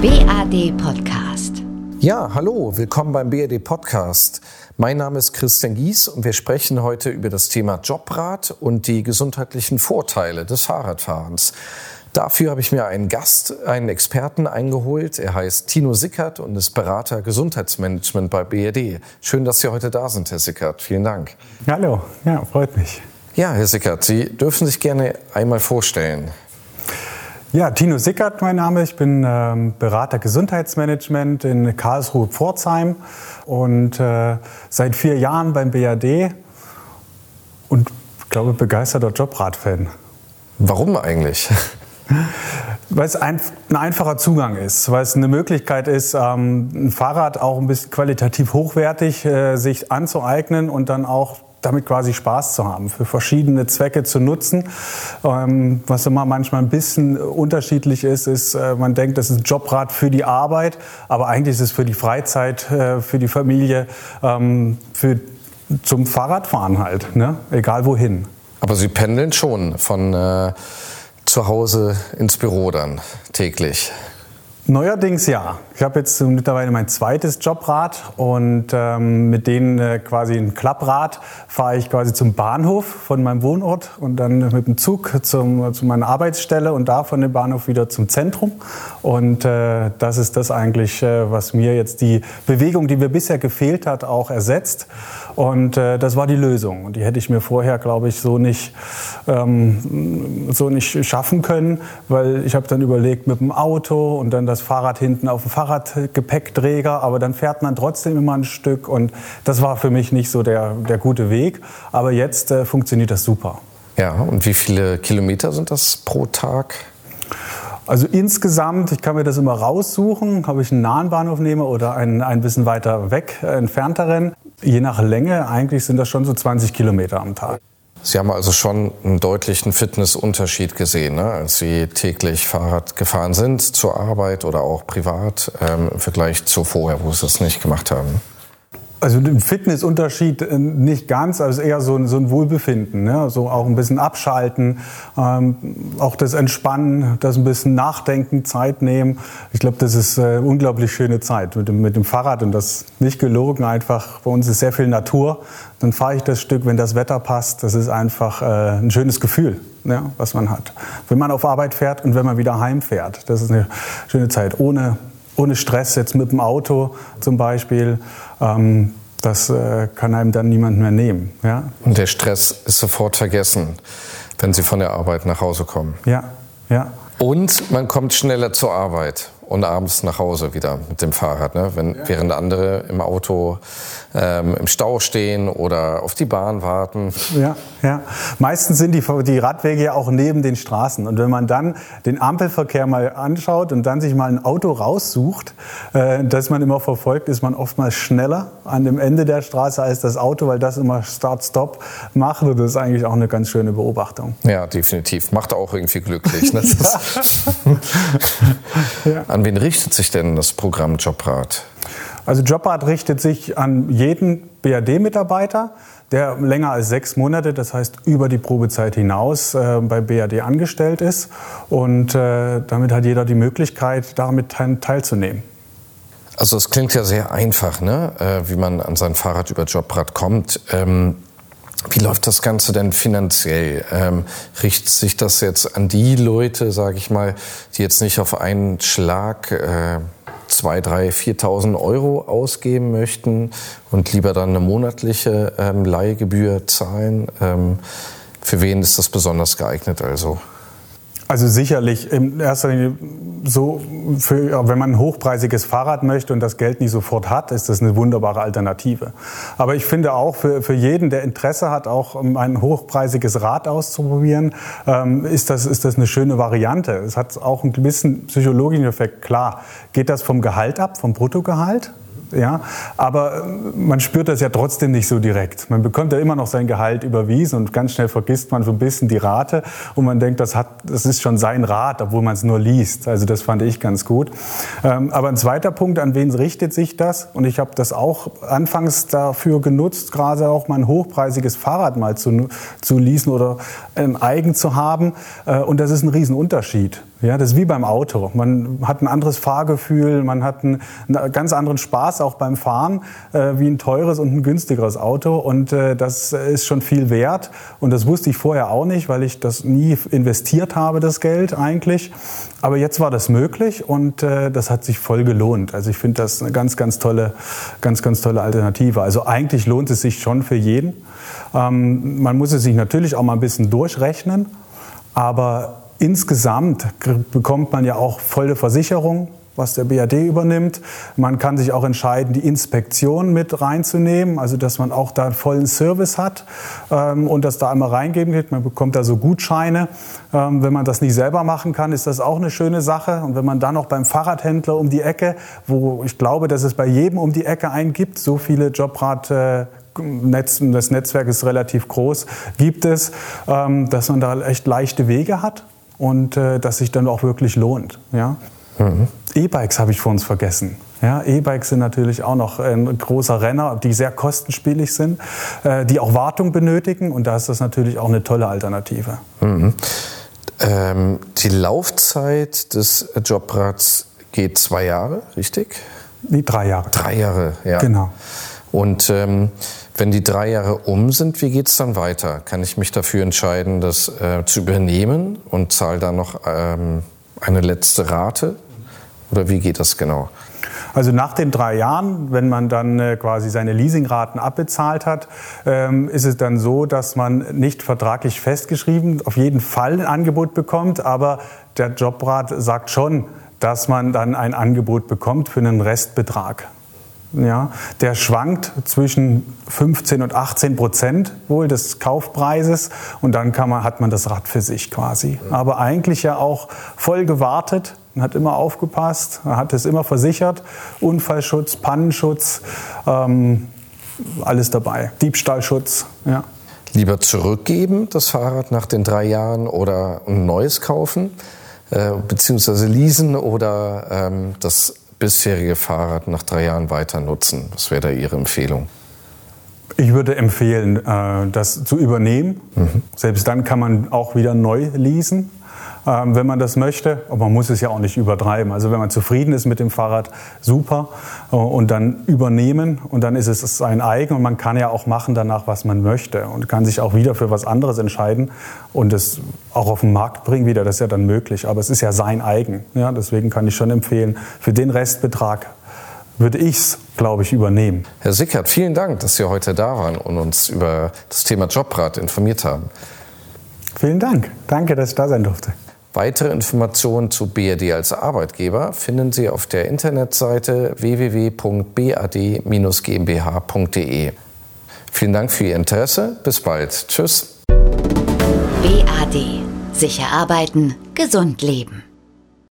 BAD Podcast. Ja, hallo, willkommen beim BAD Podcast. Mein Name ist Christian Gies und wir sprechen heute über das Thema Jobrat und die gesundheitlichen Vorteile des Fahrradfahrens. Dafür habe ich mir einen Gast, einen Experten eingeholt. Er heißt Tino Sickert und ist Berater Gesundheitsmanagement bei BRD. Schön, dass Sie heute da sind, Herr Sickert. Vielen Dank. Hallo, ja, freut mich. Ja, Herr Sickert, Sie dürfen sich gerne einmal vorstellen. Ja, Tino Sickert, mein Name. Ich bin ähm, Berater Gesundheitsmanagement in Karlsruhe-Pforzheim und äh, seit vier Jahren beim BAD und glaube begeisterter Jobrat-Fan. Warum eigentlich? Weil es ein, ein, einfacher Zugang ist, weil es eine Möglichkeit ist, ähm, ein Fahrrad auch ein bisschen qualitativ hochwertig äh, sich anzueignen und dann auch damit quasi Spaß zu haben, für verschiedene Zwecke zu nutzen. Ähm, was immer manchmal ein bisschen unterschiedlich ist, ist, äh, man denkt, das ist ein Jobrad für die Arbeit, aber eigentlich ist es für die Freizeit, äh, für die Familie, ähm, für, zum Fahrradfahren halt, ne? egal wohin. Aber Sie pendeln schon von äh zu Hause ins Büro dann täglich? Neuerdings ja. Ich habe jetzt mittlerweile mein zweites Jobrad und ähm, mit denen äh, quasi ein Klapprad fahre ich quasi zum Bahnhof von meinem Wohnort und dann mit dem Zug zum, zu meiner Arbeitsstelle und da von dem Bahnhof wieder zum Zentrum. Und äh, das ist das eigentlich, äh, was mir jetzt die Bewegung, die mir bisher gefehlt hat, auch ersetzt. Und äh, das war die Lösung. Und die hätte ich mir vorher, glaube ich, so nicht, ähm, so nicht schaffen können, weil ich habe dann überlegt mit dem Auto und dann das Fahrrad hinten auf dem Fahrradgepäckträger, aber dann fährt man trotzdem immer ein Stück. Und das war für mich nicht so der, der gute Weg. Aber jetzt äh, funktioniert das super. Ja, und wie viele Kilometer sind das pro Tag? Also insgesamt, ich kann mir das immer raussuchen, ob ich einen nahen Bahnhof nehme oder einen ein bisschen weiter weg, entfernteren. Je nach Länge, eigentlich sind das schon so 20 Kilometer am Tag. Sie haben also schon einen deutlichen Fitnessunterschied gesehen, ne? als Sie täglich Fahrrad gefahren sind zur Arbeit oder auch privat ähm, im Vergleich zu vorher, wo Sie es nicht gemacht haben. Also ein Fitnessunterschied äh, nicht ganz, also eher so ein, so ein Wohlbefinden, ne? so auch ein bisschen abschalten, ähm, auch das Entspannen, das ein bisschen Nachdenken, Zeit nehmen. Ich glaube, das ist eine unglaublich schöne Zeit mit dem, mit dem Fahrrad und das nicht gelogen einfach. Bei uns ist sehr viel Natur. Dann fahre ich das Stück, wenn das Wetter passt. Das ist einfach äh, ein schönes Gefühl, ja, was man hat. Wenn man auf Arbeit fährt und wenn man wieder heimfährt. Das ist eine schöne Zeit ohne ohne Stress, jetzt mit dem Auto zum Beispiel. Ähm, das äh, kann einem dann niemand mehr nehmen. Ja? Und der Stress ist sofort vergessen, wenn Sie von der Arbeit nach Hause kommen. Ja, ja. Und man kommt schneller zur Arbeit und abends nach Hause wieder mit dem Fahrrad, ne? Wenn, ja. während andere im Auto ähm, im Stau stehen oder auf die Bahn warten. Ja, ja. Meistens sind die, die Radwege ja auch neben den Straßen. Und wenn man dann den Ampelverkehr mal anschaut und dann sich mal ein Auto raussucht, äh, das man immer verfolgt, ist man oftmals schneller an dem Ende der Straße als das Auto, weil das immer Start-Stop macht. Und das ist eigentlich auch eine ganz schöne Beobachtung. Ja, definitiv. Macht auch irgendwie glücklich. Ne? ja. An wen richtet sich denn das Programm Jobrat? Also Jobrat richtet sich an jeden BAD-Mitarbeiter, der länger als sechs Monate, das heißt über die Probezeit hinaus, äh, bei BAD angestellt ist. Und äh, damit hat jeder die Möglichkeit, damit teilzunehmen. Also es klingt ja sehr einfach, ne? Äh, wie man an sein Fahrrad über Jobrad kommt. Ähm, wie läuft das Ganze denn finanziell? Ähm, richtet sich das jetzt an die Leute, sage ich mal, die jetzt nicht auf einen Schlag äh, 2.000, 3.000, 4.000 Euro ausgeben möchten und lieber dann eine monatliche ähm, Leihgebühr zahlen? Ähm, für wen ist das besonders geeignet also? Also sicherlich in erster Linie so, für, wenn man ein hochpreisiges Fahrrad möchte und das Geld nicht sofort hat, ist das eine wunderbare Alternative. Aber ich finde auch für, für jeden, der Interesse hat, auch ein hochpreisiges Rad auszuprobieren, ähm, ist, das, ist das eine schöne Variante. Es hat auch einen gewissen psychologischen Effekt. Klar, geht das vom Gehalt ab, vom Bruttogehalt? Ja, aber man spürt das ja trotzdem nicht so direkt. Man bekommt ja immer noch sein Gehalt überwiesen und ganz schnell vergisst man so ein bisschen die Rate und man denkt, das, hat, das ist schon sein Rat, obwohl man es nur liest. Also das fand ich ganz gut. Ähm, aber ein zweiter Punkt, an wen richtet sich das? Und ich habe das auch anfangs dafür genutzt, gerade auch mein hochpreisiges Fahrrad mal zu, zu leasen oder ähm, eigen zu haben. Äh, und das ist ein Riesenunterschied. Ja, das ist wie beim Auto. Man hat ein anderes Fahrgefühl, man hat einen, einen ganz anderen Spaß auch beim Fahren, äh, wie ein teures und ein günstigeres Auto. Und äh, das ist schon viel wert. Und das wusste ich vorher auch nicht, weil ich das nie investiert habe, das Geld eigentlich. Aber jetzt war das möglich und äh, das hat sich voll gelohnt. Also ich finde das eine ganz, ganz tolle, ganz, ganz tolle Alternative. Also eigentlich lohnt es sich schon für jeden. Ähm, man muss es sich natürlich auch mal ein bisschen durchrechnen. Aber Insgesamt bekommt man ja auch volle Versicherung, was der BAD übernimmt. Man kann sich auch entscheiden, die Inspektion mit reinzunehmen, also dass man auch da einen vollen Service hat ähm, und das da einmal reingeben geht. Man bekommt da so Gutscheine. Ähm, wenn man das nicht selber machen kann, ist das auch eine schöne Sache. Und wenn man dann noch beim Fahrradhändler um die Ecke, wo ich glaube, dass es bei jedem um die Ecke einen gibt, so viele Jobrad äh, Netz, das Netzwerk ist relativ groß, gibt es, ähm, dass man da echt leichte Wege hat und äh, dass sich dann auch wirklich lohnt. Ja? Mhm. E-Bikes habe ich vor uns vergessen. Ja, E-Bikes sind natürlich auch noch ein großer Renner, die sehr kostenspielig sind, äh, die auch Wartung benötigen und da ist das natürlich auch eine tolle Alternative. Mhm. Ähm, die Laufzeit des Jobrads geht zwei Jahre, richtig? Die drei Jahre. Drei Jahre, ja. Genau. Und ähm, wenn die drei Jahre um sind, wie geht es dann weiter? Kann ich mich dafür entscheiden, das äh, zu übernehmen und zahle dann noch ähm, eine letzte Rate? Oder wie geht das genau? Also nach den drei Jahren, wenn man dann äh, quasi seine Leasingraten abbezahlt hat, ähm, ist es dann so, dass man nicht vertraglich festgeschrieben auf jeden Fall ein Angebot bekommt, aber der Jobrat sagt schon, dass man dann ein Angebot bekommt für einen Restbetrag. Ja, der schwankt zwischen 15 und 18 Prozent wohl des Kaufpreises und dann man, hat man das Rad für sich quasi. Aber eigentlich ja auch voll gewartet, hat immer aufgepasst, hat es immer versichert, Unfallschutz, Pannenschutz, ähm, alles dabei, Diebstahlschutz. Ja. Lieber zurückgeben, das Fahrrad nach den drei Jahren oder ein neues kaufen, äh, beziehungsweise leasen oder ähm, das bisherige Fahrrad nach drei Jahren weiter nutzen? Was wäre da Ihre Empfehlung? Ich würde empfehlen, äh, das zu übernehmen. Mhm. Selbst dann kann man auch wieder neu leasen. Ähm, wenn man das möchte. Aber man muss es ja auch nicht übertreiben. Also wenn man zufrieden ist mit dem Fahrrad, super. Äh, und dann übernehmen und dann ist es sein eigen und man kann ja auch machen danach, was man möchte und kann sich auch wieder für was anderes entscheiden und es auch auf den Markt bringen wieder. Das ist ja dann möglich. Aber es ist ja sein eigen. Ja, deswegen kann ich schon empfehlen, für den Restbetrag würde ich es, glaube ich, übernehmen. Herr Sickert, vielen Dank, dass Sie heute da waren und uns über das Thema Jobrat informiert haben. Vielen Dank. Danke, dass ich da sein durfte. Weitere Informationen zu BRD als Arbeitgeber finden Sie auf der Internetseite www.bad-gmbh.de. Vielen Dank für Ihr Interesse. Bis bald. Tschüss. BAD. Sicher arbeiten, gesund leben.